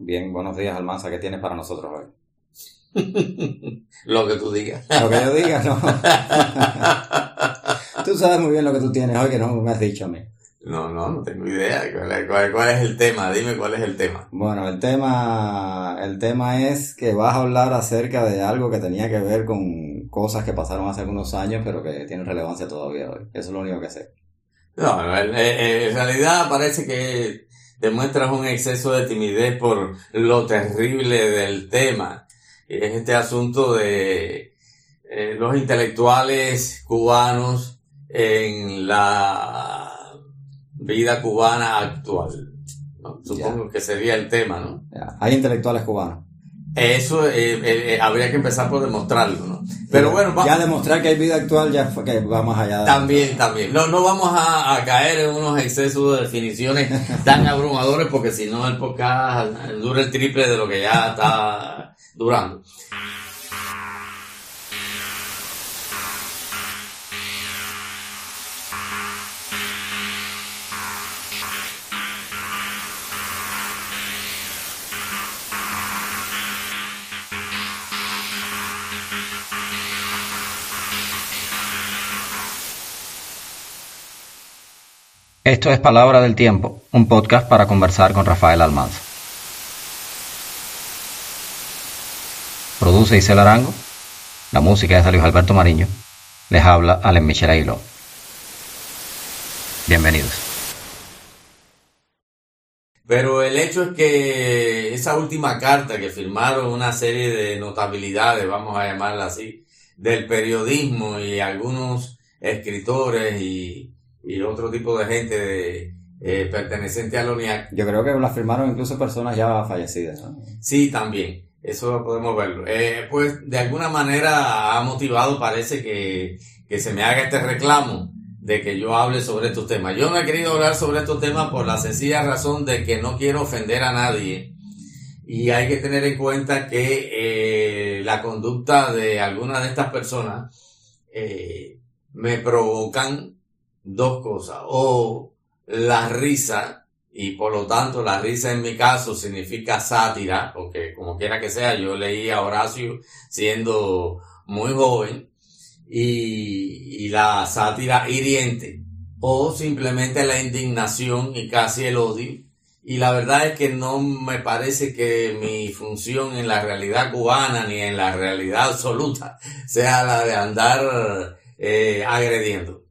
Bien, buenos días, Almanza, ¿qué tienes para nosotros hoy? lo que tú digas. Lo que yo diga, no. tú sabes muy bien lo que tú tienes hoy que no me has dicho a mí. No, no, no tengo idea. ¿Cuál, cuál, es el tema? Dime cuál es el tema. Bueno, el tema, el tema es que vas a hablar acerca de algo que tenía que ver con cosas que pasaron hace algunos años, pero que tienen relevancia todavía hoy. Eso es lo único que sé. No, en, en realidad parece que demuestras un exceso de timidez por lo terrible del tema. Es este asunto de eh, los intelectuales cubanos en la vida cubana actual. Supongo que sería el tema, ¿no? Hay intelectuales cubanos. Eso eh, eh, eh, habría que empezar por demostrarlo, ¿no? Pero bueno, ya demostrar que hay vida actual ya fue que va más allá. también, también. No, no vamos a, caer en unos excesos de definiciones tan abrumadores porque si no el podcast dura el triple de lo que ya está durando. Esto es Palabra del Tiempo, un podcast para conversar con Rafael Almanza. Produce Isel Arango, la música es de Luis Alberto Mariño, les habla Alen Michel Aguiló. Bienvenidos. Pero el hecho es que esa última carta que firmaron una serie de notabilidades, vamos a llamarla así, del periodismo y algunos escritores y y otro tipo de gente de, eh, perteneciente a la UNIAC. Yo creo que la firmaron incluso personas ya fallecidas. Sí, también. Eso podemos verlo. Eh, pues de alguna manera ha motivado, parece que, que se me haga este reclamo de que yo hable sobre estos temas. Yo no he querido hablar sobre estos temas por la sencilla razón de que no quiero ofender a nadie. Y hay que tener en cuenta que eh, la conducta de algunas de estas personas me provocan dos cosas. O la risa, y por lo tanto la risa en mi caso significa sátira, porque como quiera que sea, yo leí a Horacio siendo muy joven, y, y la sátira hiriente, o simplemente la indignación y casi el odio. Y la verdad es que no me parece que mi función en la realidad cubana ni en la realidad absoluta sea la de andar eh, agrediendo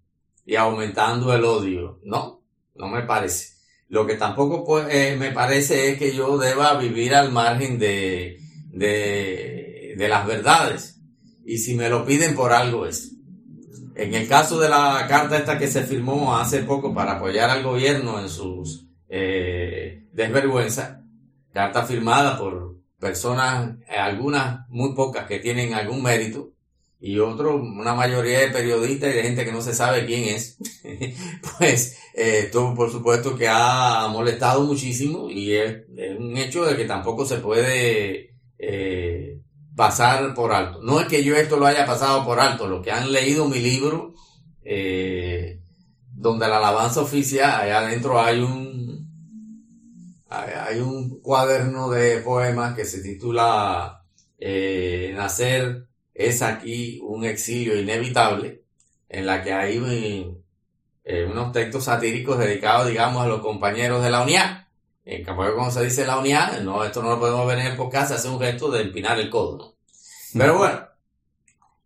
y aumentando el odio. No, no me parece. Lo que tampoco pues, me parece es que yo deba vivir al margen de, de, de las verdades. Y si me lo piden por algo es. En el caso de la carta esta que se firmó hace poco para apoyar al gobierno en sus eh, desvergüenza, carta firmada por personas, eh, algunas muy pocas que tienen algún mérito, y otro, una mayoría de periodistas y de gente que no se sabe quién es, pues eh, esto por supuesto que ha molestado muchísimo y es, un hecho de que tampoco se puede eh, pasar por alto. No es que yo esto lo haya pasado por alto, los que han leído mi libro, eh, donde la alabanza oficial, allá adentro hay un hay un cuaderno de poemas que se titula Nacer es aquí un exilio inevitable en la que hay eh, unos textos satíricos dedicados, digamos, a los compañeros de la unidad. En cambio, como se dice la unidad, no, esto no lo podemos ver en el podcast, hace un gesto de empinar el codo, ¿no? Pero bueno,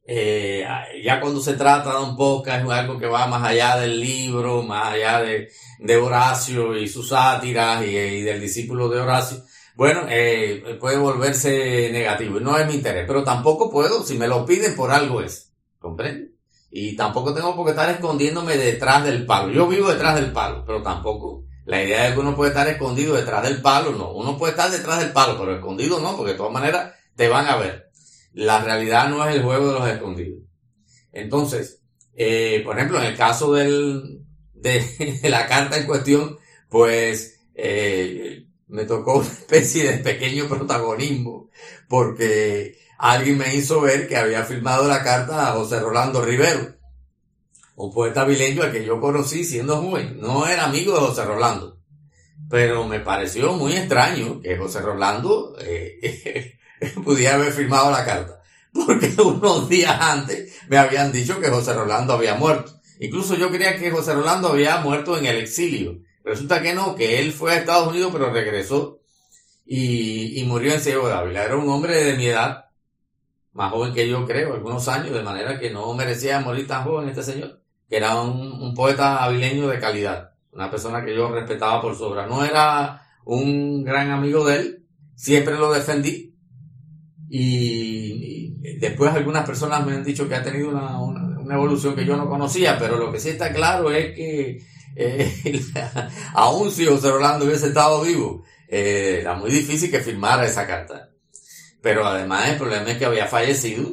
eh, ya cuando se trata de un podcast es algo que va más allá del libro, más allá de, de Horacio y sus sátiras y del discípulo de Horacio, bueno, eh, puede volverse negativo. No es mi interés, pero tampoco puedo, si me lo piden por algo es. ¿Comprende? Y tampoco tengo por qué estar escondiéndome detrás del palo. Yo vivo detrás del palo, pero tampoco. La idea de que uno puede estar escondido detrás del palo, no. Uno puede estar detrás del palo, pero escondido no, porque de todas maneras te van a ver. La realidad no es el juego de los escondidos. Entonces, eh, por ejemplo, en el caso del, de, la carta en cuestión, pues, eh, me tocó una especie de pequeño protagonismo porque alguien me hizo ver que había firmado la carta a José Rolando Rivero, un poeta vileño al que yo conocí siendo joven. No era amigo de José Rolando, pero me pareció muy extraño que José Rolando eh, pudiera haber firmado la carta, porque unos días antes me habían dicho que José Rolando había muerto. Incluso yo creía que José Rolando había muerto en el exilio. Resulta que no, que él fue a Estados Unidos pero regresó y, y murió en Ciego de Ávila. Era un hombre de mi edad, más joven que yo creo, algunos años, de manera que no merecía morir tan joven este señor, que era un, poeta avileño de calidad, una persona que yo respetaba por su obra. No era un gran amigo de él, siempre lo defendí y, y después algunas personas me han dicho que ha tenido una, una, una evolución que yo no conocía, pero lo que sí está claro es que eh, aún si José Rolando hubiese estado vivo, eh, era muy difícil que firmara esa carta. Pero además el problema es que había fallecido,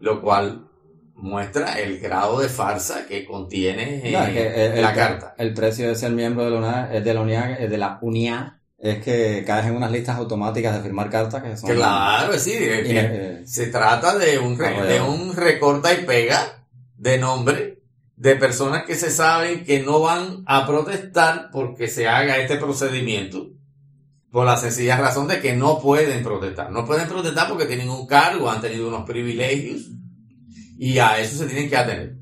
lo cual muestra el grado de farsa que contiene No, es que el, la el- carta. El precio de ser miembro de la UNA, eh, de la UNIA, eh, de la UNIA es que caes en unas listas automáticas de firmar cartas que son... Claro, sí, es que eh, se trata de un, re- Ah, de un recorta y pega de nombre de personas que se saben que no van a protestar porque se haga este procedimiento por la sencilla razón de que no pueden protestar. No pueden protestar porque tienen un cargo, han tenido unos privilegios y a eso se tienen que atener.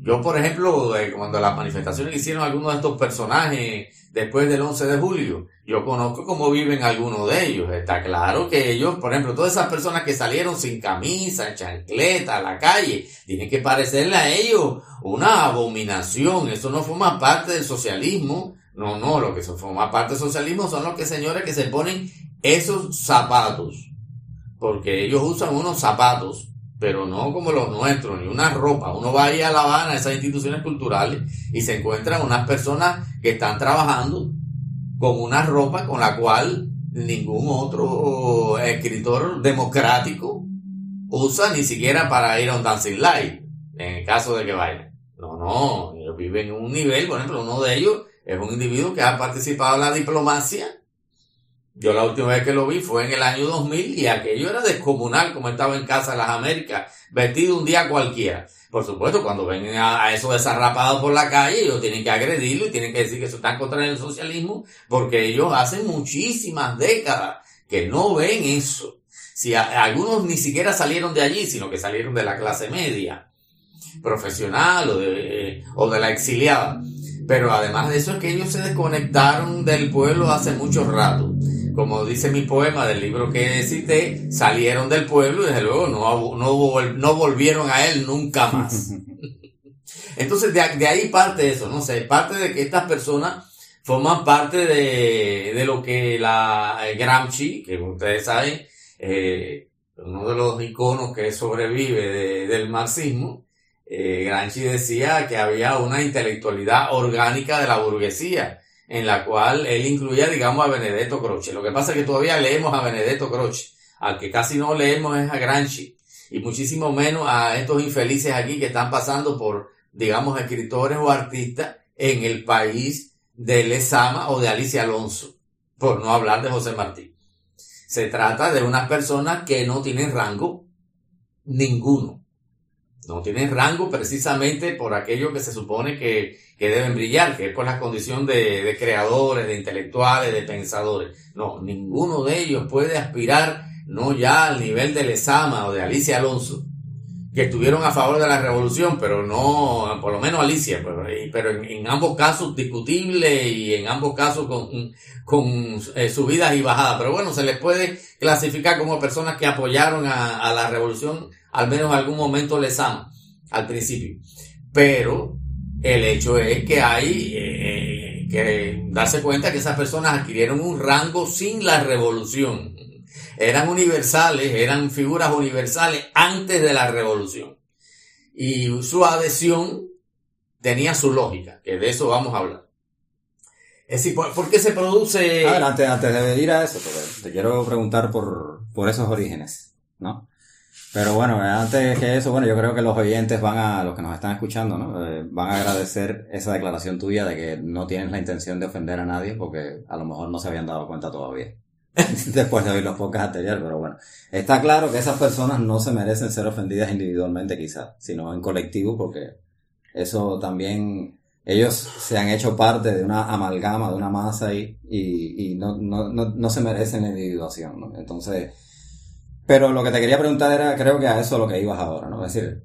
Yo, por ejemplo, eh, cuando las manifestaciones hicieron algunos de estos personajes después del 11 de julio, yo conozco cómo viven algunos de ellos. Está claro que ellos, por ejemplo, todas esas personas que salieron sin camisa, chancleta, a la calle, tienen que parecerle a ellos una abominación. Eso no forma parte del socialismo. No, no, lo que forma parte del socialismo son los que señores que se ponen esos zapatos. Porque ellos usan unos zapatos, pero no como los nuestros, ni una ropa. Uno va ahí a La Habana, a esas instituciones culturales, y se encuentran unas personas que están trabajando con una ropa con la cual ningún otro escritor democrático usa ni siquiera para ir a un dancing live, en el caso de que vayan. No, no, ellos viven en un nivel, por ejemplo, uno de ellos es un individuo que ha participado en la diplomacia. Yo la última vez que lo vi fue en el año 2000 y aquello era descomunal como estaba en Casa de las Américas, vestido un día cualquiera. Por supuesto, cuando ven a, esos desarrapados por la calle, ellos tienen que agredirlo y tienen que decir que eso está en contra del socialismo, porque ellos hacen muchísimas décadas que no ven eso. Si algunos ni siquiera salieron de allí, sino que salieron de la clase media, profesional de, o de la exiliada. Pero además de eso es que ellos se desconectaron del pueblo hace mucho rato. Como dice mi poema del libro que cité, salieron del pueblo y desde luego no, no, no volvieron a él nunca más. Entonces de, de ahí parte eso, no sé, parte de que estas personas forman parte de, de lo que la eh, Gramsci, que ustedes saben, eh, uno de los iconos que sobrevive de- del marxismo, eh, Gramsci decía que había una intelectualidad orgánica de la burguesía, en la cual él incluía, digamos, a Benedetto Croce. Lo que pasa es que todavía leemos a Benedetto Croce, al que casi no leemos es a Gramsci, y muchísimo menos a estos infelices aquí que están pasando por, digamos, escritores o artistas en el país de Lezama o de Alicia Alonso, por no hablar de José Martí. Se trata de unas personas que no tienen rango ninguno. No tienen rango precisamente por aquello que se supone que, que deben brillar, que es por la condición de, de creadores, de intelectuales, de pensadores. No, ninguno de ellos puede aspirar no ya al nivel de Lezama o de Alicia Alonso, que estuvieron a favor de la revolución, pero no, por lo menos Alicia, pero, pero en, en ambos casos discutible y en ambos casos con, con eh, subidas y bajadas. Pero bueno, se les puede clasificar como personas que apoyaron a, a la revolución, al menos en algún momento les ama, al principio. Pero el hecho es que hay eh, que darse cuenta que esas personas adquirieron un rango sin la revolución. Eran universales, eran figuras universales antes de la revolución. Y su adhesión tenía su lógica, que de eso vamos a hablar. Es decir, ¿por, qué se produce...? A ver, antes, antes de ir a eso, te quiero preguntar por, por esos orígenes, ¿no? Pero bueno, antes que eso, bueno, yo creo que los oyentes van a, los que nos están escuchando, ¿no? Eh, van a agradecer esa declaración tuya de que no tienes la intención de ofender a nadie porque a lo mejor no se habían dado cuenta todavía. Después de oír los podcasts anteriores, pero bueno. Está claro que esas personas no se merecen ser ofendidas individualmente quizás, sino en colectivo porque eso también ellos se han hecho parte de una amalgama, de una masa y, y, no, no, no, no, se merecen la individuación, ¿no? Entonces, pero lo que te quería preguntar era, creo que a eso es lo que ibas ahora, ¿no? Es decir,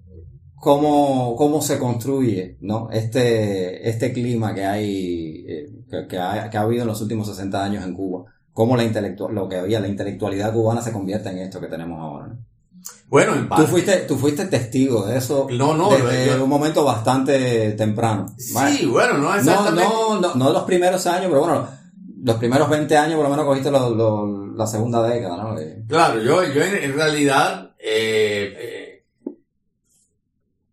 cómo, cómo se construye, ¿no? Este, este clima que hay, eh, que, que, ha, que ha habido en los últimos 60 años en Cuba, cómo la intelectual, lo que había, la intelectualidad cubana se convierte en esto que tenemos ahora, ¿no? Bueno, en parte. Tú fuiste, tú fuiste testigo de eso No, no, desde yo- un momento bastante temprano. Sí, bueno, no No, exactamente. no, no, no los primeros años, pero bueno, los primeros 20 años por lo menos cogiste la segunda década, ¿no? Eh, Claro, yo, yo en, en realidad, eh, eh,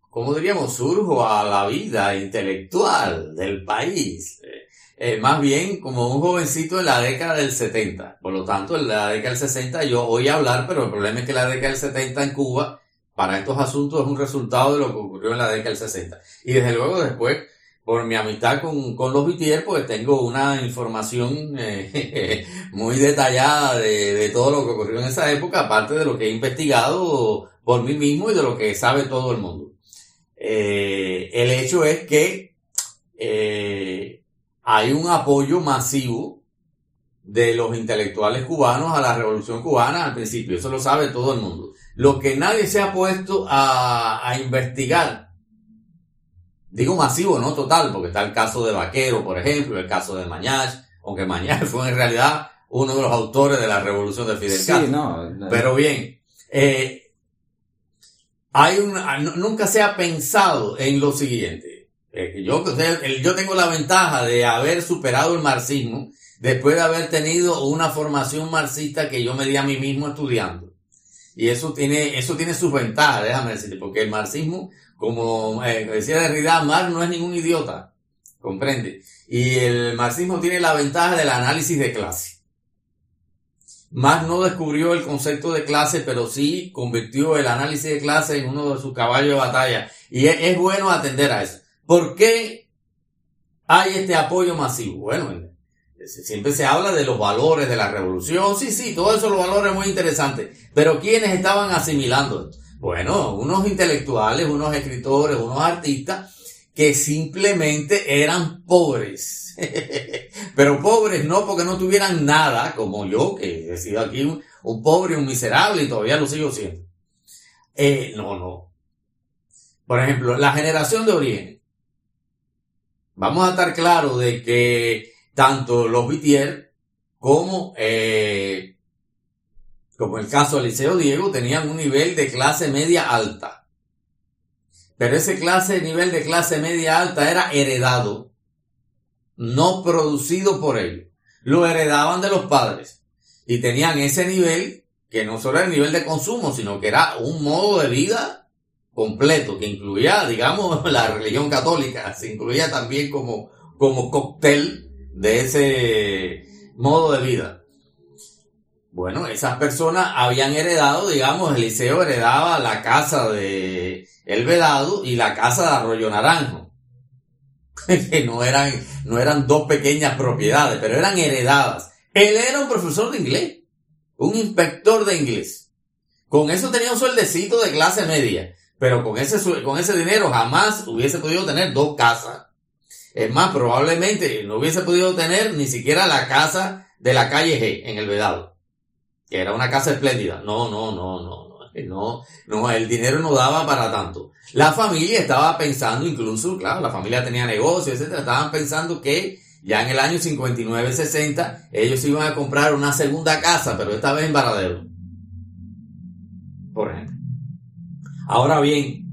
¿cómo diríamos? Surjo a la vida intelectual del país. Eh, eh, más bien como un jovencito en la década del 70. Por lo tanto, en la década del 60 yo oí hablar, pero el problema es que la década del 70 en Cuba, para estos asuntos, es un resultado de lo que ocurrió en la década del 60. Y desde luego después, por mi amistad con, con los Vitier, pues tengo una información eh, muy detallada de, de todo lo que ocurrió en esa época, aparte de lo que he investigado por mí mismo y de lo que sabe todo el mundo. Eh, el hecho es que eh, hay un apoyo masivo de los intelectuales cubanos a la revolución cubana al principio, eso lo sabe todo el mundo. Lo que nadie se ha puesto a, a investigar Digo masivo, no total, porque está el caso de Vaquero, por ejemplo, el caso de Mañach, aunque Mañach fue en realidad uno de los autores de la revolución de Fidel sí, Castro. no. Pero bien, eh, hay un, n- nunca se ha pensado en lo siguiente. Eh, yo, yo tengo la ventaja de haber superado el marxismo después de haber tenido una formación marxista que yo me di a mí mismo estudiando. Y eso tiene, eso tiene sus ventajas, déjame decirte, porque el marxismo, como eh, decía Derrida, Marx no es ningún idiota, comprende. Y el marxismo tiene la ventaja del análisis de clase. Marx no descubrió el concepto de clase, pero sí convirtió el análisis de clase en uno de sus caballos de batalla. Y es, bueno atender a eso. ¿Por qué hay este apoyo masivo? Bueno, siempre se habla de los valores de la revolución. Sí, sí, todos esos valores muy interesantes. Pero ¿quiénes estaban asimilando? Bueno, unos intelectuales, unos escritores, unos artistas que simplemente eran pobres. Pero pobres no porque no tuvieran nada, como yo, que he sido aquí un, pobre, un miserable y todavía lo sigo siendo. Eh, no, no. Por ejemplo, la generación de origen. Vamos a estar claros de que tanto los Vitier como, eh, como el caso de Liceo Diego tenían un nivel de clase media alta. Pero ese clase, nivel de clase media alta era heredado, no producido por ellos. Lo heredaban de los padres y tenían ese nivel que no solo era el nivel de consumo, sino que era un modo de vida completo, que incluía, digamos, la religión católica, se incluía también como, como cóctel de ese modo de vida. Bueno, esas personas habían heredado, digamos, Eliseo heredaba la casa de El Vedado y la casa de Arroyo Naranjo. que no eran, no eran dos pequeñas propiedades, pero eran heredadas. Él era un profesor de inglés, un inspector de inglés. Con eso tenía un sueldecito de clase media, pero con ese, con ese dinero jamás hubiese podido tener dos casas. Es más, probablemente no hubiese podido tener ni siquiera la casa de la calle G en el Vedado, que era una casa espléndida. No, no, no, no, no, no, el dinero no daba para tanto. La familia estaba pensando, incluso, claro, la familia tenía negocios, etcétera, estaban pensando que ya en el año 59-60 ellos iban a comprar una segunda casa, pero esta vez en Varadero. Por ejemplo. Ahora bien,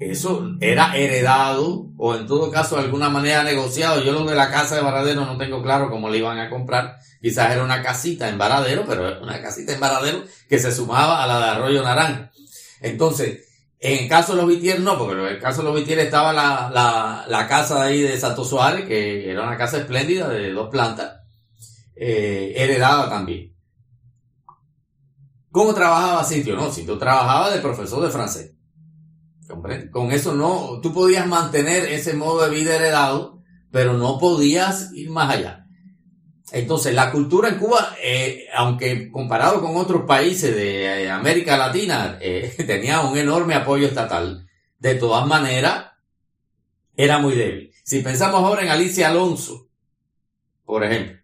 eso era heredado o en todo caso de alguna manera negociado. Yo lo de la casa de Varadero no tengo claro cómo le iban a comprar. Quizás era una casita en Varadero, pero una casita en Varadero que se sumaba a la de Arroyo Naranja. Entonces, en el caso de los Vitier no, porque en el caso de los Vitier estaba la, la, la casa de ahí de Santo Suárez, que era una casa espléndida de dos plantas, eh, heredada también. ¿Cómo trabajaba Sitio? No, Sitio trabajaba de profesor de francés. Con eso no, tú podías mantener ese modo de vida heredado, pero no podías ir más allá. Entonces, la cultura en Cuba, eh, aunque comparado con otros países de eh, América Latina, eh, tenía un enorme apoyo estatal. De todas maneras, era muy débil. Si pensamos ahora en Alicia Alonso, por ejemplo.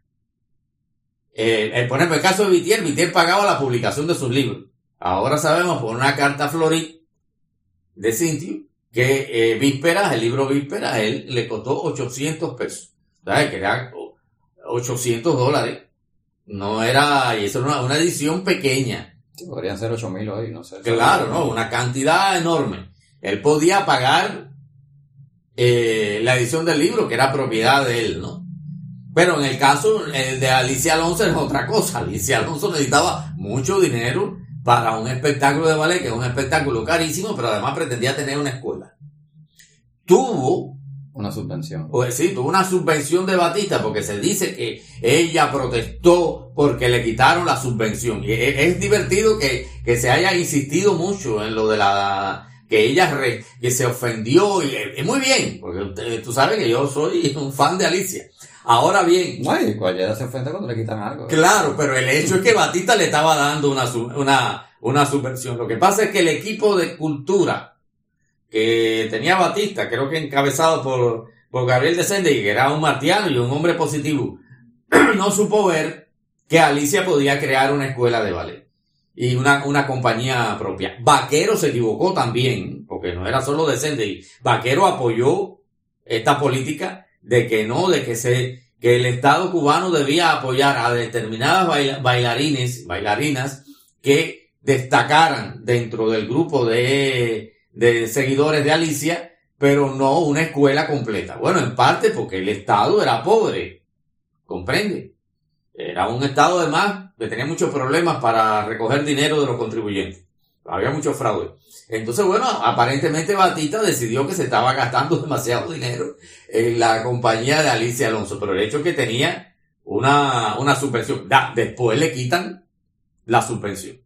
Por ejemplo, el caso de Vitier, Vitier pagaba la publicación de sus libros. Ahora sabemos por una carta florí de Cintio que eh, Vísperas, el libro Vísperas, él le costó 800 pesos. ¿Sabes? Que era 800 dólares. No era, y eso era una, edición pequeña. podrían ser 8000 hoy, no sé. Claro, ¿no? Una cantidad enorme. Él podía pagar eh, la edición del libro, que era propiedad de él, ¿no? Pero en el caso el de Alicia Alonso es otra cosa. Alicia Alonso necesitaba mucho dinero para un espectáculo de ballet, que es un espectáculo carísimo, pero además pretendía tener una escuela. Tuvo una subvención. Pues sí, tuvo una subvención de Batista porque se dice que ella protestó porque le quitaron la subvención. Y es, divertido que, que, se haya insistido mucho en lo de la que ella que se ofendió y es muy bien, porque tú sabes que yo soy un fan de Alicia. Ahora bien. Cualquiera se ofende cuando le quitan algo. Claro, pero el hecho es que Batista le estaba dando una, una, una subvención. Lo que pasa es que el equipo de cultura que tenía Batista, creo que encabezado por, por Gabriel de Sende, que era un martiano y un hombre positivo, no supo ver que Alicia podía crear una escuela de ballet y una, una compañía propia. Vaquero se equivocó también, porque no era solo de Sende. Vaquero apoyó esta política de que no, de que se, que el Estado cubano debía apoyar a determinadas bailarines, bailarinas que destacaran dentro del grupo de, de seguidores de Alicia, pero no una escuela completa. Bueno, en parte porque el Estado era pobre, comprende. Era un Estado además que tenía muchos problemas para recoger dinero de los contribuyentes. Había mucho fraude. Entonces, bueno, aparentemente Batista decidió que se estaba gastando demasiado dinero en la compañía de Alicia Alonso, pero el hecho es que tenía una, una subvención. después le quitan la subvención.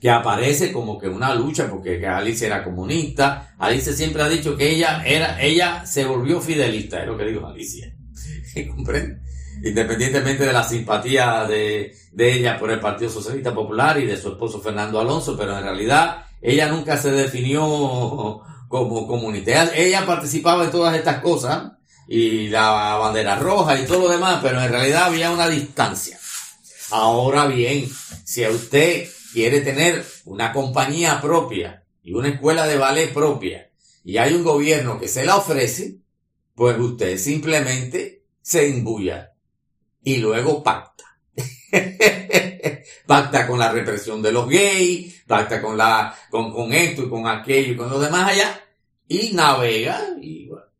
Que aparece como que una lucha porque Alicia era comunista. Alicia siempre ha dicho que ella era, ella se volvió fidelista, es lo que dijo Alicia. ¿Comprende? Independientemente de la simpatía de, de ella por el Partido Socialista Popular y de su esposo Fernando Alonso, pero en realidad ella nunca se definió como comunitaria. Ella participaba en todas estas cosas y la bandera roja y todo lo demás, pero en realidad había una distancia. Ahora bien, si usted quiere tener una compañía propia y una escuela de ballet propia y hay un gobierno que se la ofrece, pues usted simplemente se embulla y luego pacta. pacta con la represión de los gays, pacta con la, con, con esto y con aquello y con lo demás allá, y navega,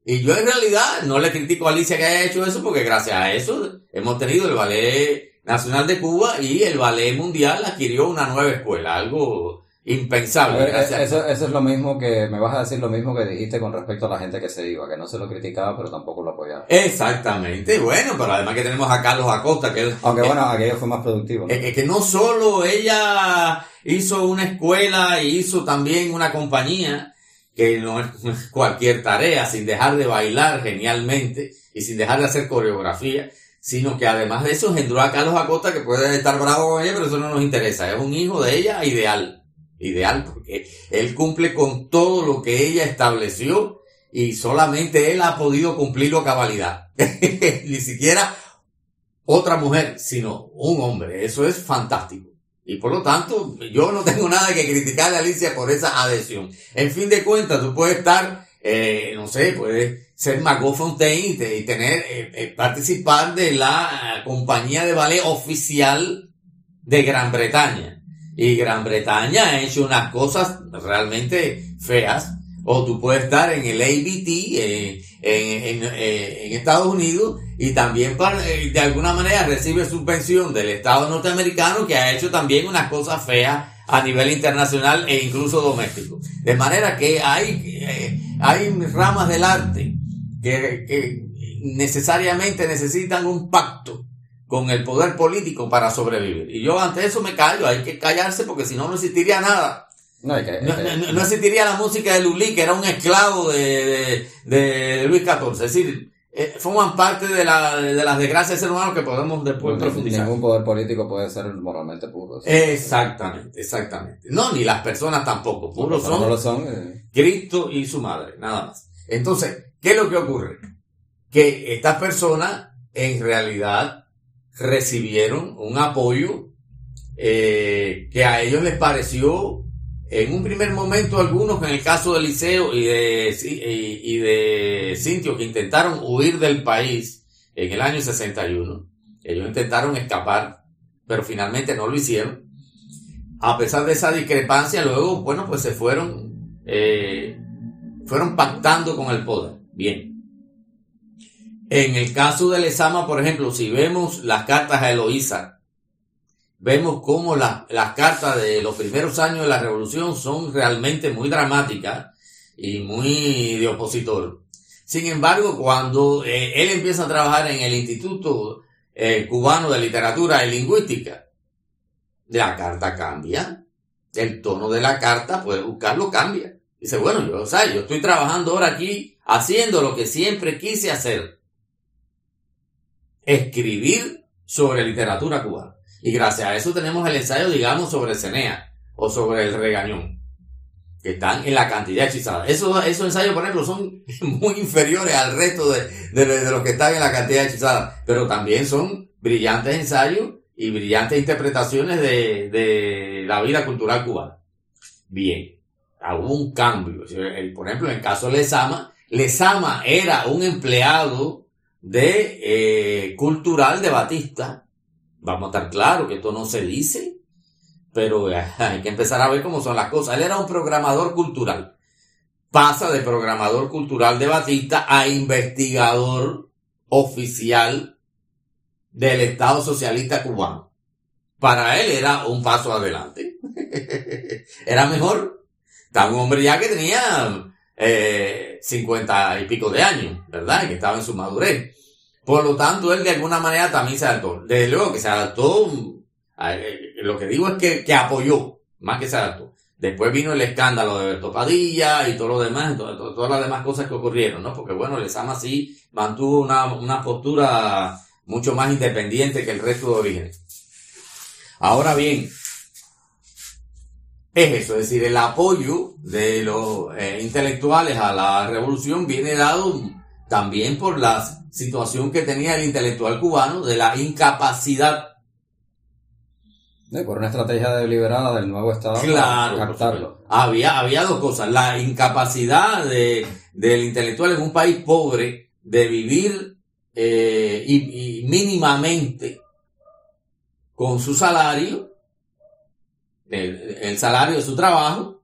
y yo en realidad no le critico a Alicia que haya hecho eso, porque gracias a eso hemos tenido el Ballet Nacional de Cuba y el Ballet Mundial adquirió una nueva escuela, algo impensable. eso, eso, es lo mismo que, me vas a decir lo mismo que dijiste con respecto a la gente que se iba, que no se lo criticaba, pero tampoco lo apoyaba. Exactamente, bueno, pero además que tenemos a Carlos Acosta, que... Aunque bueno, aquello fue más productivo. Es que no solo ella hizo una escuela y hizo también una compañía, que no es cualquier tarea, sin dejar de bailar genialmente y sin dejar de hacer coreografía, sino que además de eso engendró a Carlos Acosta, que puede estar bravo con ella, pero eso no nos interesa, es un hijo de ella ideal ideal porque él cumple con todo lo que ella estableció y solamente él ha podido cumplirlo a cabalidad. Ni siquiera otra mujer, sino un hombre. Eso es fantástico. Y por lo tanto, yo no tengo nada que criticarle a Alicia por esa adhesión. En fin de cuentas, tú puedes estar, eh, no sé, puedes ser Margot Fontaine y, tener, eh, eh, participar de la compañía de ballet oficial de Gran Bretaña y Gran Bretaña ha hecho unas cosas realmente feas. O tú puedes estar en el ABT eh, en, eh, en, Estados Unidos y también eh, de alguna manera recibe subvención del Estado norteamericano que ha hecho también unas cosas feas a nivel internacional e incluso doméstico. De manera que hay, hay ramas del arte que necesariamente necesitan un pacto con el poder político para sobrevivir. Y yo ante eso me callo, hay que callarse porque si no, no existiría nada. No, existiría la música de Lully, que era un esclavo de, de, Luis XIV. Es decir, eh, forman parte de, la, de las desgracias del ser humano que podemos después profundizar. Ningún poder político puede ser moralmente puro. Exactamente, exactamente. No, ni las personas tampoco. Puros son, son eh. Cristo y su madre, nada más. Entonces, ¿qué es lo que ocurre? que estas personas en realidad recibieron un apoyo eh, que a ellos les pareció en un primer momento algunos, en el caso de Liceo y de, y, de Cintio, que intentaron huir del país en el año 61, ellos intentaron escapar, pero finalmente no lo hicieron. A pesar de esa discrepancia, luego, bueno, pues se fueron, eh, fueron pactando con el poder. Bien. En el caso de Lezama, por ejemplo, si vemos las cartas a Eloísa, vemos cómo las cartas de los primeros años de la revolución son realmente muy dramáticas y muy de opositor. Sin embargo, cuando eh, él empieza a trabajar en el Instituto eh, Cubano de Literatura y Lingüística, la carta cambia. El tono de la carta, puede buscarlo, cambia. Dice, bueno, yo, o sea, yo estoy trabajando ahora aquí haciendo lo que siempre quise hacer escribir sobre literatura cubana. Y gracias a eso tenemos el ensayo, digamos, sobre Cenea o sobre el regañón, que están en la cantidad hechizada. Esos, esos ensayos, por ejemplo, son muy inferiores al resto de, de, los que están en la cantidad hechizada, pero también son brillantes ensayos y brillantes interpretaciones de, de la vida cultural cubana. Bien, hubo un cambio. Por ejemplo, en el caso de Lezama, Lezama era un empleado de eh, cultural de Batista. Vamos a estar claros que esto no se dice, pero eh, hay que empezar a ver cómo son las cosas. Él era un programador cultural. Pasa de programador cultural de Batista a investigador oficial del Estado Socialista Cubano. Para él era un paso adelante. era mejor. Está un hombre ya que tenía eh, cincuenta y pico de años, ¿verdad? Que estaba en su madurez. Por lo tanto, él de alguna manera también se adaptó. Desde luego que se adaptó, eh, lo que digo es que, que apoyó, más que se adaptó. Después vino el escándalo de Berto Padilla y todo lo demás, todas las demás cosas que ocurrieron, ¿no? Porque bueno, Lezama sí mantuvo una, una postura mucho más independiente que el resto de orígenes. Ahora bien, es eso, es decir, el apoyo de los eh, intelectuales a la revolución viene dado también por la situación que tenía el intelectual cubano de la incapacidad. por una estrategia deliberada del nuevo Estado claro, captarlo. Había, había dos cosas, la incapacidad de, del intelectual en un país pobre de vivir eh, y mínimamente con su salario el, salario de su trabajo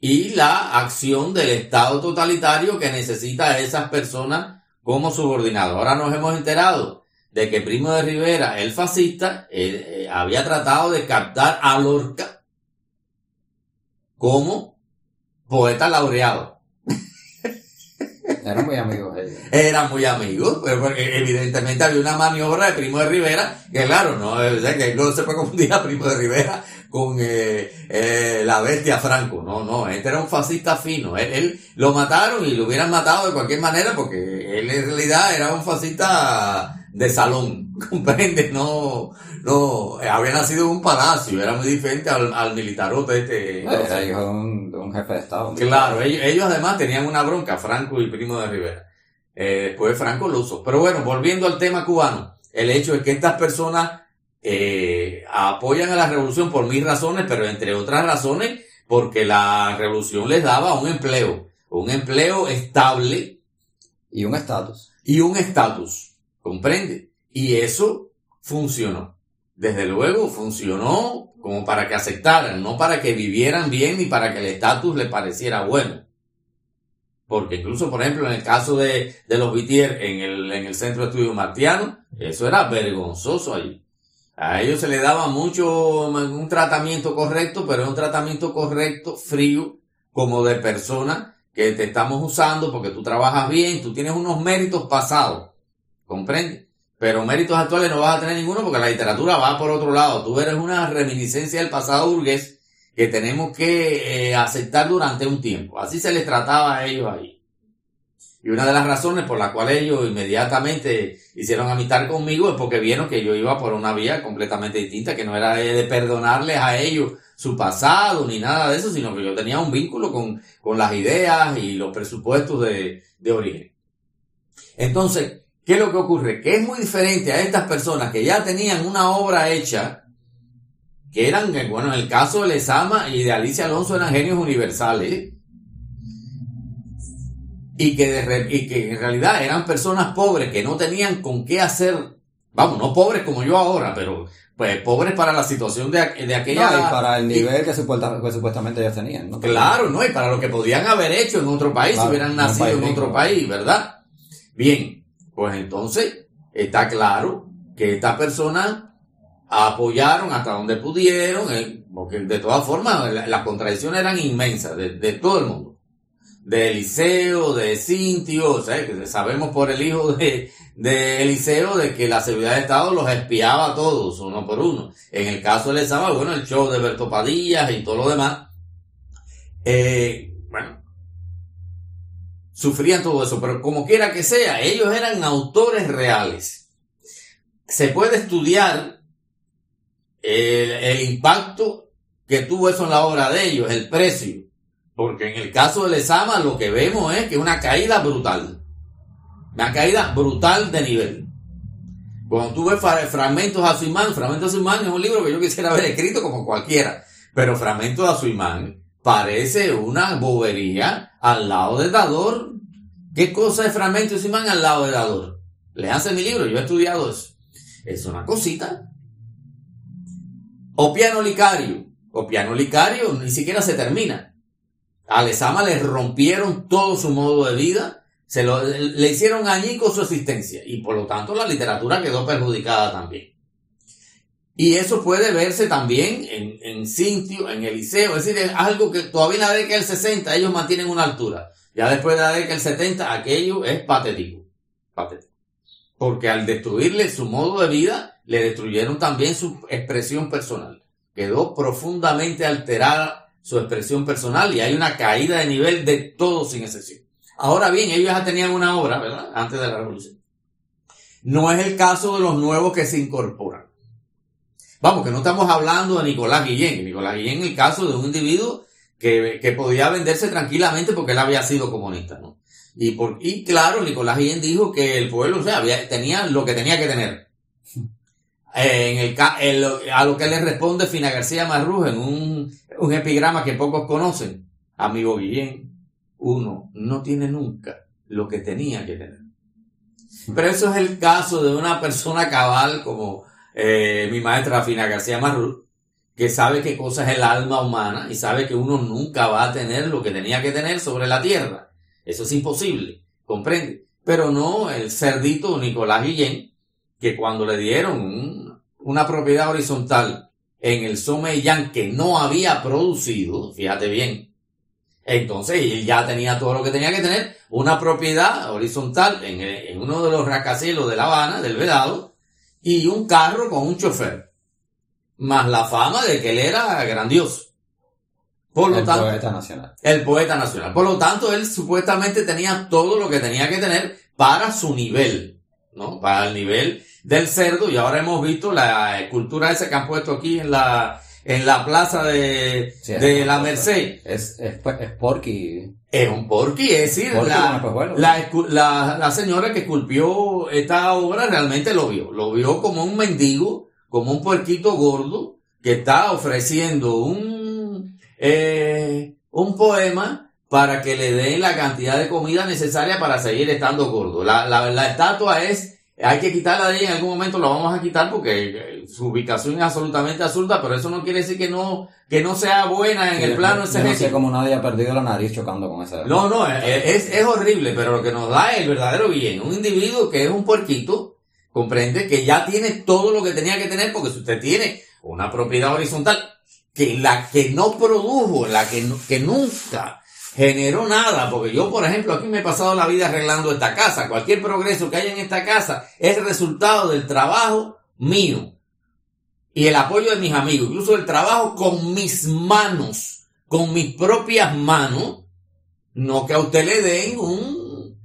y la acción del Estado totalitario que necesita a esas personas como subordinados. Ahora nos hemos enterado de que Primo de Rivera, el fascista, eh, eh, había tratado de captar a Lorca como poeta laureado. Eran muy amigos ellos. Eran muy amigos, pero porque evidentemente había una maniobra de Primo de Rivera, que claro, no, que no se puede confundir a Primo de Rivera con eh, eh, la bestia Franco. No, no, este era un fascista fino. Él, lo mataron y lo hubieran matado de cualquier manera porque él en realidad era un fascista de salón, comprende, no, no, había nacido en un palacio, era muy diferente al, al militarote este. Era hijo de un, jefe de Estado. Claro, ellos, además tenían una bronca, Franco y Primo de Rivera. Eh, después Franco lo usó. Pero bueno, volviendo al tema cubano, el hecho es que estas personas eh, apoyan a la revolución por mil razones, pero entre otras razones porque la revolución les daba un empleo, un empleo estable. Y un estatus. Y un estatus, comprende. Y eso funcionó. Desde luego funcionó como para que aceptaran, no para que vivieran bien ni para que el estatus les pareciera bueno. Porque incluso, por ejemplo, en el caso de, de los Vitier en el, en el Centro de Estudios Martiano, eso era vergonzoso ahí. A ellos se le daba mucho, un tratamiento correcto, pero es un tratamiento correcto, frío, como de persona que te estamos usando porque tú trabajas bien, tú tienes unos méritos pasados, ¿comprende? Pero méritos actuales no vas a tener ninguno porque la literatura va por otro lado. Tú eres una reminiscencia del pasado burgués que tenemos que eh, aceptar durante un tiempo. Así se les trataba a ellos ahí. Y una de las razones por la cual ellos inmediatamente hicieron amistad conmigo es porque vieron que yo iba por una vía completamente distinta, que no era de perdonarles a ellos su pasado ni nada de eso, sino que yo tenía un vínculo con, con las ideas y los presupuestos de, de origen. Entonces, ¿Qué es lo que ocurre? Que es muy diferente a estas personas que ya tenían una obra hecha, que eran, bueno, en el caso de Lezama y de Alicia Alonso eran genios universales, y que, de, y que en realidad eran personas pobres que no tenían con qué hacer, vamos, no pobres como yo ahora, pero pues pobres para la situación de, de aquella... y para el nivel que, supuestamente ellos tenían. ¿no? Claro, ¿no? Y para lo que podían haber hecho en otro país, si hubieran nacido en otro país, ¿verdad? Bien, pues entonces está claro que estas personas apoyaron hasta donde pudieron, eh, porque de todas formas las contradicciones eran inmensas de, de todo el mundo de Eliseo, de Cintio, o sea, sabemos por el hijo de, de, Eliseo de que la seguridad de Estado los espiaba a todos, uno por uno. En el caso de Lezama, bueno, el show de Berto Padillas y todo lo demás, eh, bueno, sufrían todo eso, pero como quiera que sea, ellos eran autores reales. Se puede estudiar el, el impacto que tuvo eso en la obra de ellos, el precio porque en el caso de Lezama lo que vemos es que una caída brutal. Una caída brutal de nivel. Cuando tú ves Fragmentos a Suimán, Fragmentos a Suimán es un libro que yo quisiera haber escrito como cualquiera. Pero Fragmentos a Suimán parece una bobería al lado de Dador. ¿Qué cosa es Fragmentos a Suimán al lado de Dador? Le hace mi libro, yo he estudiado eso. Es una cosita. O piano licario. O piano licario ni siquiera se termina. A Lezama le rompieron todo su modo de vida, se lo, le hicieron añicos su existencia y por lo tanto la literatura quedó perjudicada también. Y eso puede verse también en, en Cintio, en Eliseo, es decir, es algo que todavía en la década del 60 ellos mantienen una altura. Ya después de la década del 70 aquello es patético. Patético. Porque al destruirle su modo de vida, le destruyeron también su expresión personal. Quedó profundamente alterada su expresión personal y hay una caída de nivel de todos sin excepción. Ahora bien, ellos ya tenían una obra, ¿verdad? Antes de la revolución. No es el caso de los nuevos que se incorporan. Vamos, que no estamos hablando de Nicolás Guillén. Nicolás Guillén el caso de un individuo que, que podía venderse tranquilamente porque él había sido comunista, ¿no? Y, por, y claro, Nicolás Guillén dijo que el pueblo, o sea, había, tenía lo que tenía que tener. En el, a lo que le responde Fina García Marruz en un un epigrama que pocos conocen. Amigo Guillén, uno no tiene nunca lo que tenía que tener. Pero eso es el caso de una persona cabal como eh, mi maestra Fina García Marrú, que sabe qué cosa es el alma humana y sabe que uno nunca va a tener lo que tenía que tener sobre la tierra. Eso es imposible, comprende. Pero no el cerdito Nicolás Guillén, que cuando le dieron una propiedad horizontal en el Someyán que no había producido, fíjate bien. Entonces él ya tenía todo lo que tenía que tener, una propiedad horizontal en, uno de los rascacielos de La Habana, del Vedado, y un carro con un chofer. Más la fama de que él era grandioso. Por lo el poeta nacional. El poeta nacional. Por lo tanto, él supuestamente tenía todo lo que tenía que tener para su nivel, ¿no? Para el nivel del cerdo y ahora hemos visto la escultura esa que han puesto aquí en la en la plaza de, de la Merced. Es, es, es porky. Es un porky, es decir, la, pues la, la, señora que esculpió esta obra realmente lo vio. Lo vio como un mendigo, como un puerquito gordo que está ofreciendo un, eh, un poema para que le den la cantidad de comida necesaria para seguir estando gordo. La, la, la estatua es hay que quitarla de ahí, en algún momento la vamos a quitar porque eh, su ubicación es absolutamente absurda, pero eso no quiere decir que no, que no sea buena en el plano ese No sé cómo nadie ha perdido la nariz chocando con esa. No, no, es, es horrible, pero lo que nos da es el verdadero bien. Un individuo que es un puerquito, comprende que ya tiene todo lo que tenía que tener, porque si usted tiene una propiedad horizontal, que la que no produjo, la que, que nunca generó nada, porque yo, por ejemplo, aquí me he pasado la vida arreglando esta casa. Cualquier progreso que haya en esta casa es resultado del trabajo mío y el apoyo de mis amigos, incluso el trabajo con mis manos, con mis propias manos, no que a usted le den un...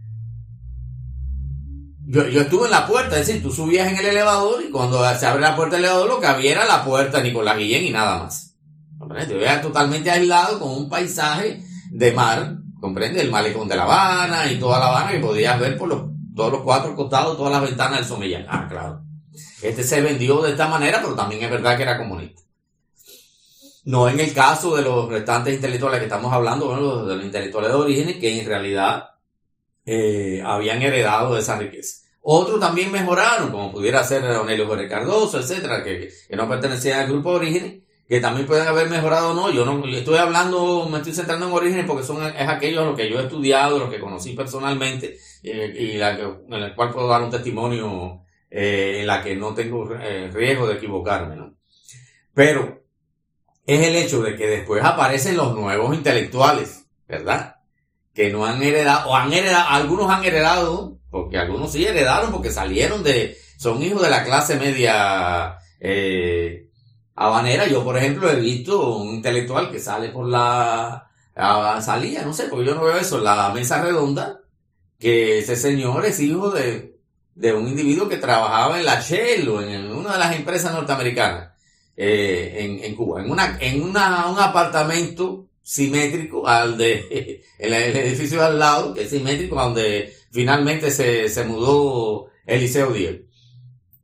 Yo, yo estuve en la puerta, es decir, tú subías en el elevador y cuando se abre la puerta del elevador lo que había era la puerta Nicolás Guillén y nada más. Te veas totalmente aislado con un paisaje de mar, comprende, el malecón de La Habana y toda La Habana que podías ver por los, todos los cuatro costados, todas las ventanas del Somillán. Ah, claro. Este se vendió de esta manera, pero también es verdad que era comunista. No en el caso de los restantes intelectuales que estamos hablando, de los intelectuales de origen, que en realidad eh, habían heredado esa riqueza. Otros también mejoraron, como pudiera ser Leonelio Jorge Cardoso, etcétera, que, no pertenecían al grupo de origen, que también pueden haber mejorado o no. Yo no estoy hablando, me estoy centrando en orígenes porque son es aquellos los que yo he estudiado, los que conocí personalmente eh, y en el cual puedo dar un testimonio eh, en la que no tengo riesgo de equivocarme. ¿no? Pero es el hecho de que después aparecen los nuevos intelectuales, ¿verdad? Que no han heredado, o han heredado, algunos han heredado, porque algunos sí heredaron, porque salieron de, son hijos de la clase media eh, habanera. Yo, por ejemplo, he visto un intelectual que sale por la, salía, no sé, porque yo no veo eso, la mesa redonda, que ese señor es hijo de, de un individuo que trabajaba en la Shell o en una de las empresas norteamericanas eh, en, Cuba, en, una, en una, un apartamento simétrico al de el, edificio al lado, que es simétrico, donde finalmente se, se mudó Eliseo Díaz.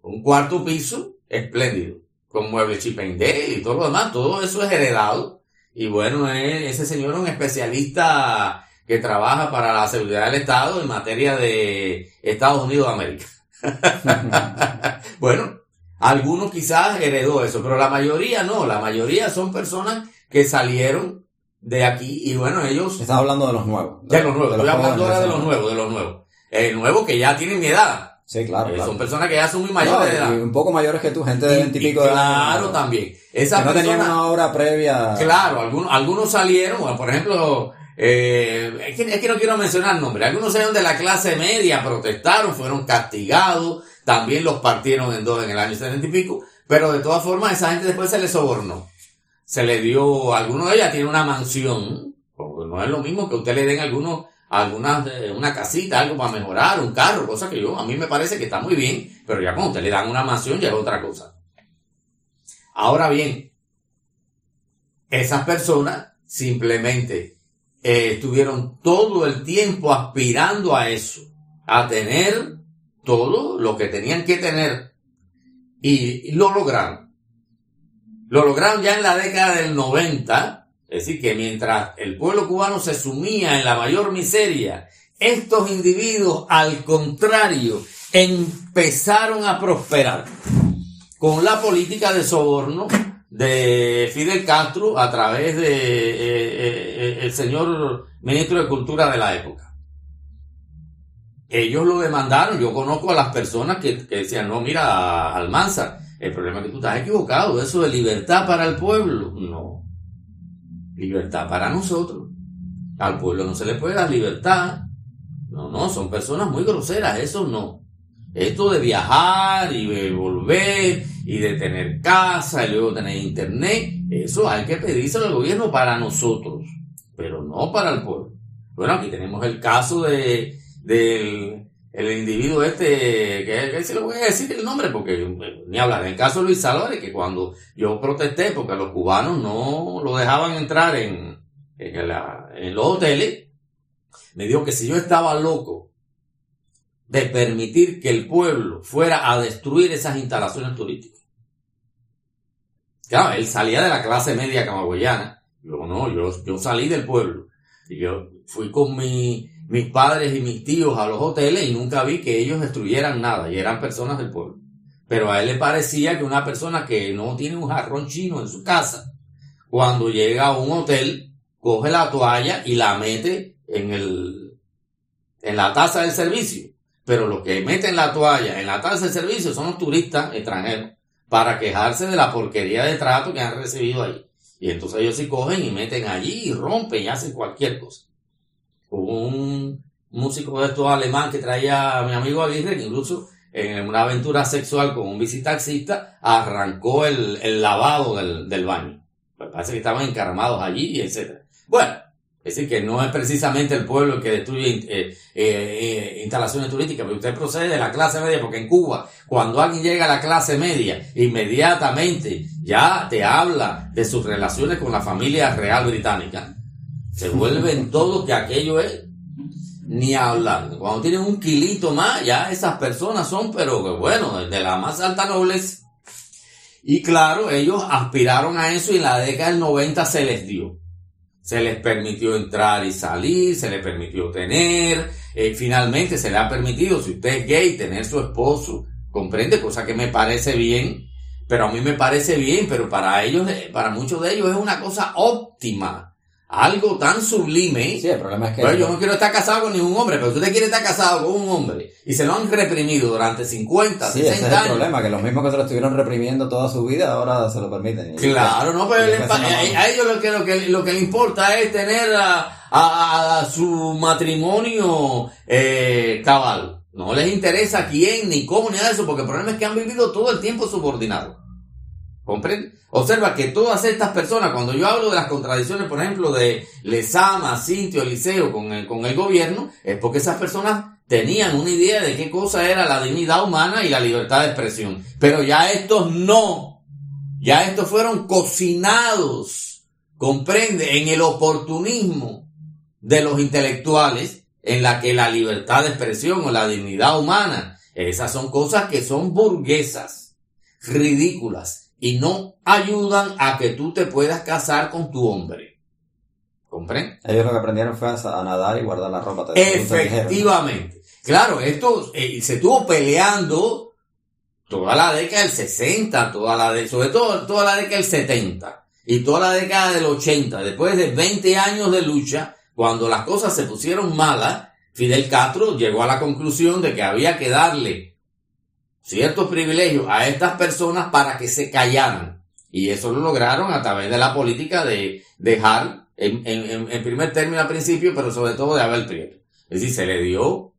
Un cuarto piso espléndido, con muebles chipendé y todo lo demás, todo eso es heredado. Y bueno, ese señor es un especialista que trabaja para la seguridad del Estado en materia de Estados Unidos de América. bueno, algunos quizás heredó eso, pero la mayoría no, la mayoría son personas que salieron de aquí y bueno, ellos... Estás hablando de los nuevos. De, los nuevos, estoy hablando ahora de los nuevos, de los nuevos. El nuevo que ya tienen mi edad. Sí, claro, eh, Son personas que ya son muy mayores de edad. Y un poco mayores que tú, gente de veintipico de Claro, también. Esa que no tenían una hora previa. Claro, algunos, algunos salieron, por ejemplo, eh, es, que, es que no quiero mencionar nombres. Algunos salieron de la clase media, protestaron, fueron castigados, también los partieron en dos en el año setenta y pico, pero de todas formas esa gente después se les sobornó. Se le dio, alguno de ellas tiene una mansión, porque no es lo mismo que usted le den algunos, algunas, eh, una casita, algo para mejorar, un carro, cosa que yo, a mí me parece que está muy bien, pero ya cuando usted le dan una mansión ya es otra cosa. Ahora bien, esas personas simplemente eh, estuvieron todo el tiempo aspirando a eso, a tener todo lo que tenían que tener y, lo lograron. Lo lograron ya en la década del 90, es decir, que mientras el pueblo cubano se sumía en la mayor miseria, estos individuos, al contrario, empezaron a prosperar con la política de soborno de Fidel Castro a través de eh, eh, eh, señor ministro de Cultura de la época ellos lo demandaron. Yo conozco a las personas que, decían, no, mira, Almanza, el problema es que tú estás equivocado. Eso de libertad para el pueblo. No. Libertad para nosotros. Al pueblo no se le puede dar libertad. No, no, son personas muy groseras. Eso no. Esto de viajar y de volver y de tener casa y luego tener internet, eso hay que pedírselo al gobierno para nosotros, pero no para el pueblo. Bueno, aquí tenemos el caso de, del el individuo este, que, se lo voy a decir el nombre porque ni hablar. En el caso de Luis Salores, que cuando yo protesté porque los cubanos no lo dejaban entrar en, en, los hoteles, me dijo que si yo estaba loco de permitir que el pueblo fuera a destruir esas instalaciones turísticas. Claro, él salía de la clase media camagüeyana. Yo no, yo, yo salí del pueblo. Y yo fui con mi, mis padres y mis tíos a los hoteles y nunca vi que ellos destruyeran nada y eran personas del pueblo. Pero a él le parecía que una persona que no tiene un jarrón chino en su casa, cuando llega a un hotel, coge la toalla y la mete en el, en la taza del servicio. Pero lo que meten la toalla en la taza del servicio son los turistas extranjeros para quejarse de la porquería de trato que han recibido ahí. Y entonces ellos se cogen y meten allí y rompen y hacen cualquier cosa un músico de estos alemán que traía a mi amigo Aguirre, que incluso en una aventura sexual con un visitaxista arrancó el, lavado del, baño. Pues parece que estaban encaramados allí, etc. Bueno, es decir, que no es precisamente el pueblo el que destruye eh, eh, instalaciones turísticas, pero usted procede de la clase media, porque en Cuba, cuando alguien llega a la clase media, inmediatamente ya te habla de sus relaciones con la familia real británica se vuelven todo que aquello es. ni hablar. Cuando tienen un kilito más, ya esas personas son, pero bueno, de la más alta nobleza. Y claro, ellos aspiraron a eso y en la década del 90 se les dio. Se les permitió entrar y salir, se les permitió tener, eh, finalmente se le ha permitido, si usted es gay, tener su esposo, comprende, cosa que me parece bien, pero a mí me parece bien, pero para ellos, eh, para muchos de ellos es una cosa óptima algo tan sublime. Sí, el problema es que. Pero yo no quiero estar casado con ningún hombre, pero usted quiere estar casado con un hombre y se lo han reprimido durante 50, sí, 60 ese es el años. problema, que los mismos que se lo estuvieron reprimiendo toda su vida ahora se lo permiten. Claro, no, pero a- ellos lo que, lo, que, lo que le importa es tener a, a- a su matrimonio eh, cabal. No les interesa quién, ni cómo, ni nada de eso, porque el problema es que han vivido todo el tiempo subordinados. ¿Comprende? Observa que todas estas personas, cuando yo hablo de las contradicciones, por ejemplo, de Lesama, Cintio, Eliseo con el, con el gobierno, es porque esas personas tenían una idea de qué cosa era la dignidad humana y la libertad de expresión. Pero ya estos no. Ya estos fueron cocinados, comprende, en el oportunismo de los intelectuales, en la que la libertad de expresión o la dignidad humana, esas son cosas que son burguesas, ridículas, y no ayudan a que tú te puedas casar con tu hombre. ¿Comprende? Ellos lo que aprendieron fue a, nadar y guardar la ropa. Efectivamente. Claro, esto eh, se estuvo peleando toda la década del 60, toda la de, sobre todo toda la década del 70 y toda la década del 80. Después de 20 años de lucha, cuando las cosas se pusieron malas, Fidel Castro llegó a la conclusión de que había que darle ciertos privilegios a estas personas para que se callaran. Y eso lo lograron a través de la política de dejar, en, en- primer término al principio, pero sobre todo de Abel Prieto. Es decir, se le dio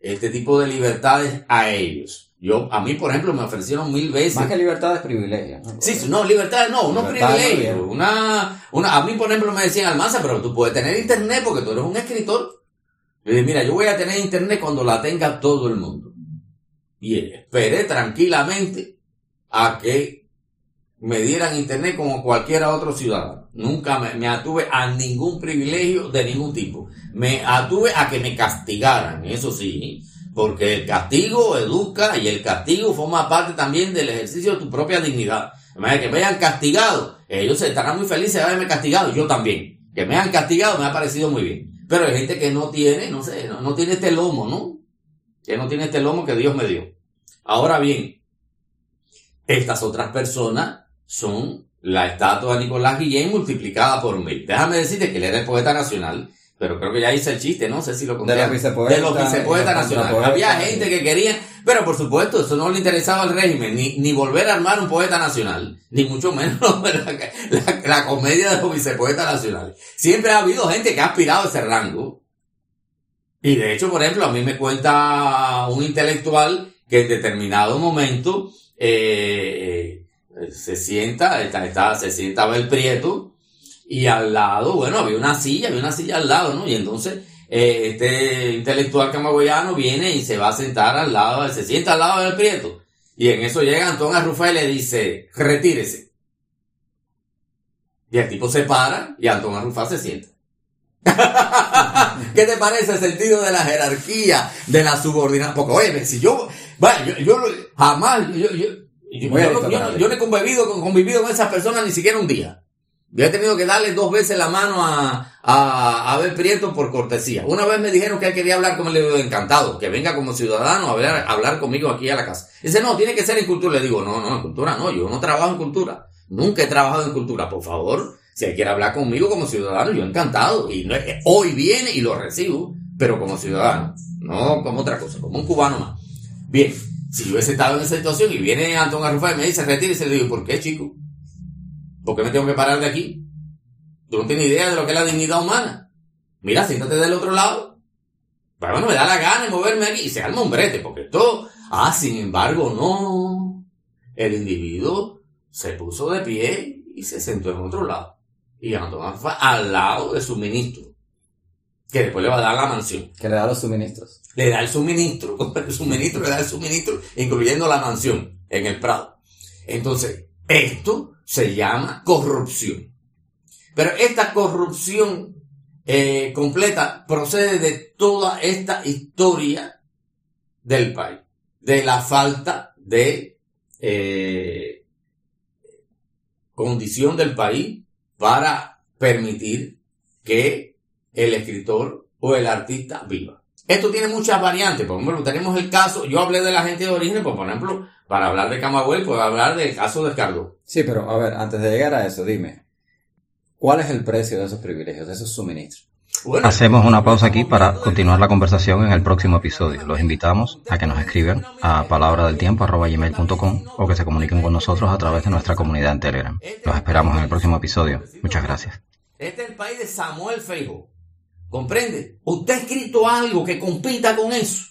este tipo de libertades a ellos. Yo, a mí, por ejemplo, me ofrecieron mil veces. Más que libertad es privilegio. ¿no? Sí, no, libertad no, unos privilegios. bien. Una, una, a mí, por ejemplo, me decían, Almanza, pero tú puedes tener internet porque tú eres un escritor. Dije, mira, yo voy a tener internet cuando la tenga todo el mundo. Y esperé tranquilamente a que me dieran internet como cualquier otro ciudadano. Nunca me, atuve a ningún privilegio de ningún tipo. Me atuve a que me castigaran, eso sí, porque el castigo educa y el castigo forma parte también del ejercicio de tu propia dignidad. Manera que me hayan castigado, ellos estarán muy felices de haberme castigado, yo también. Que me hayan castigado me ha parecido muy bien. Pero hay gente que no tiene, no sé, no tiene este lomo, ¿no? Que no tiene este lomo que Dios me dio. Ahora bien, estas otras personas son la estatua de Nicolás Guillén multiplicada por mil. Déjame decirte que él era el poeta nacional, pero creo que ya hice el chiste, no sé si lo conté. De los vicepoetas. De los vicepoetas nacionales. Había gente que quería, pero por supuesto, eso no le interesaba al régimen, ni, ni volver a armar un poeta nacional, ni mucho menos la, la- la comedia de los vicepoetas nacionales. Siempre ha habido gente que ha aspirado a ese rango. Y de hecho, por ejemplo, a mí me cuenta un intelectual que en determinado momento eh, se sienta, está, está- se sienta Abel Prieto y al lado, bueno, había una silla, había una silla al lado, ¿no? Y entonces eh, este intelectual camagüeyano viene y se va a sentar al lado, se sienta al lado de Abel Prieto. Y en eso llega Antón Arrufá y le dice, retírese. Y el tipo se para y Antón Arrufá se sienta. ¿Qué te parece el sentido de la jerarquía, de la subordinación? Porque, oye, si yo, bueno, yo, yo jamás, yo, yo, yo, no- yo no- yo no he convivido con, convivido con esas personas ni siquiera un día. Yo he tenido que darle dos veces la mano a, a, a Abel Prieto por cortesía. Una vez me dijeron que él quería hablar con digo, encantado, que venga como ciudadano a hablar, a hablar conmigo aquí a la casa. Dice, no, tiene que ser en cultura. Le digo, no, no, en cultura no, yo no trabajo en cultura. Nunca he trabajado en cultura, por favor. Si él quiere hablar conmigo como ciudadano, yo encantado. Y hoy viene y lo recibo, pero como ciudadano, no como otra cosa, como un cubano más. Bien, si yo hubiese estado en esa situación y viene Antón Arrufá y me dice, retírese, le digo, ¿por qué, chico? ¿Por qué me tengo que parar de aquí? Tú no tienes idea de lo que es la dignidad humana. Mira, siéntate del otro lado. Pero bueno, me da la gana de moverme aquí y se arma un brete, porque esto, ah, sin embargo, no. El individuo se puso de pie y se sentó en otro lado. Y Antón Arrufá al lado de su ministro, que después le va a dar la mansión Que le da los suministros. le da el suministro, el suministro le da el suministro, incluyendo la mansión en el Prado. Entonces, esto se llama corrupción. Pero esta corrupción eh, completa procede de toda esta historia del país, de la falta de eh, condición del país para permitir que el escritor o el artista viva. Esto tiene muchas variantes. Por ejemplo, tenemos el caso, yo hablé de la gente de origen, pues, por ejemplo, para hablar de Camagüey, puedo hablar del caso de Cardó. Sí, pero a ver, antes de llegar a eso, dime, ¿cuál es el precio de esos privilegios, de esos suministros? Hacemos una pausa aquí para continuar la conversación en el próximo episodio. Los invitamos a que nos escriban a palabradeltiempo.com o que se comuniquen con nosotros a través de nuestra comunidad en Telegram. Los esperamos en el próximo episodio. Muchas gracias. Este es el país de Samuel Feijo. ¿Comprende? Usted ha escrito algo que compita con eso.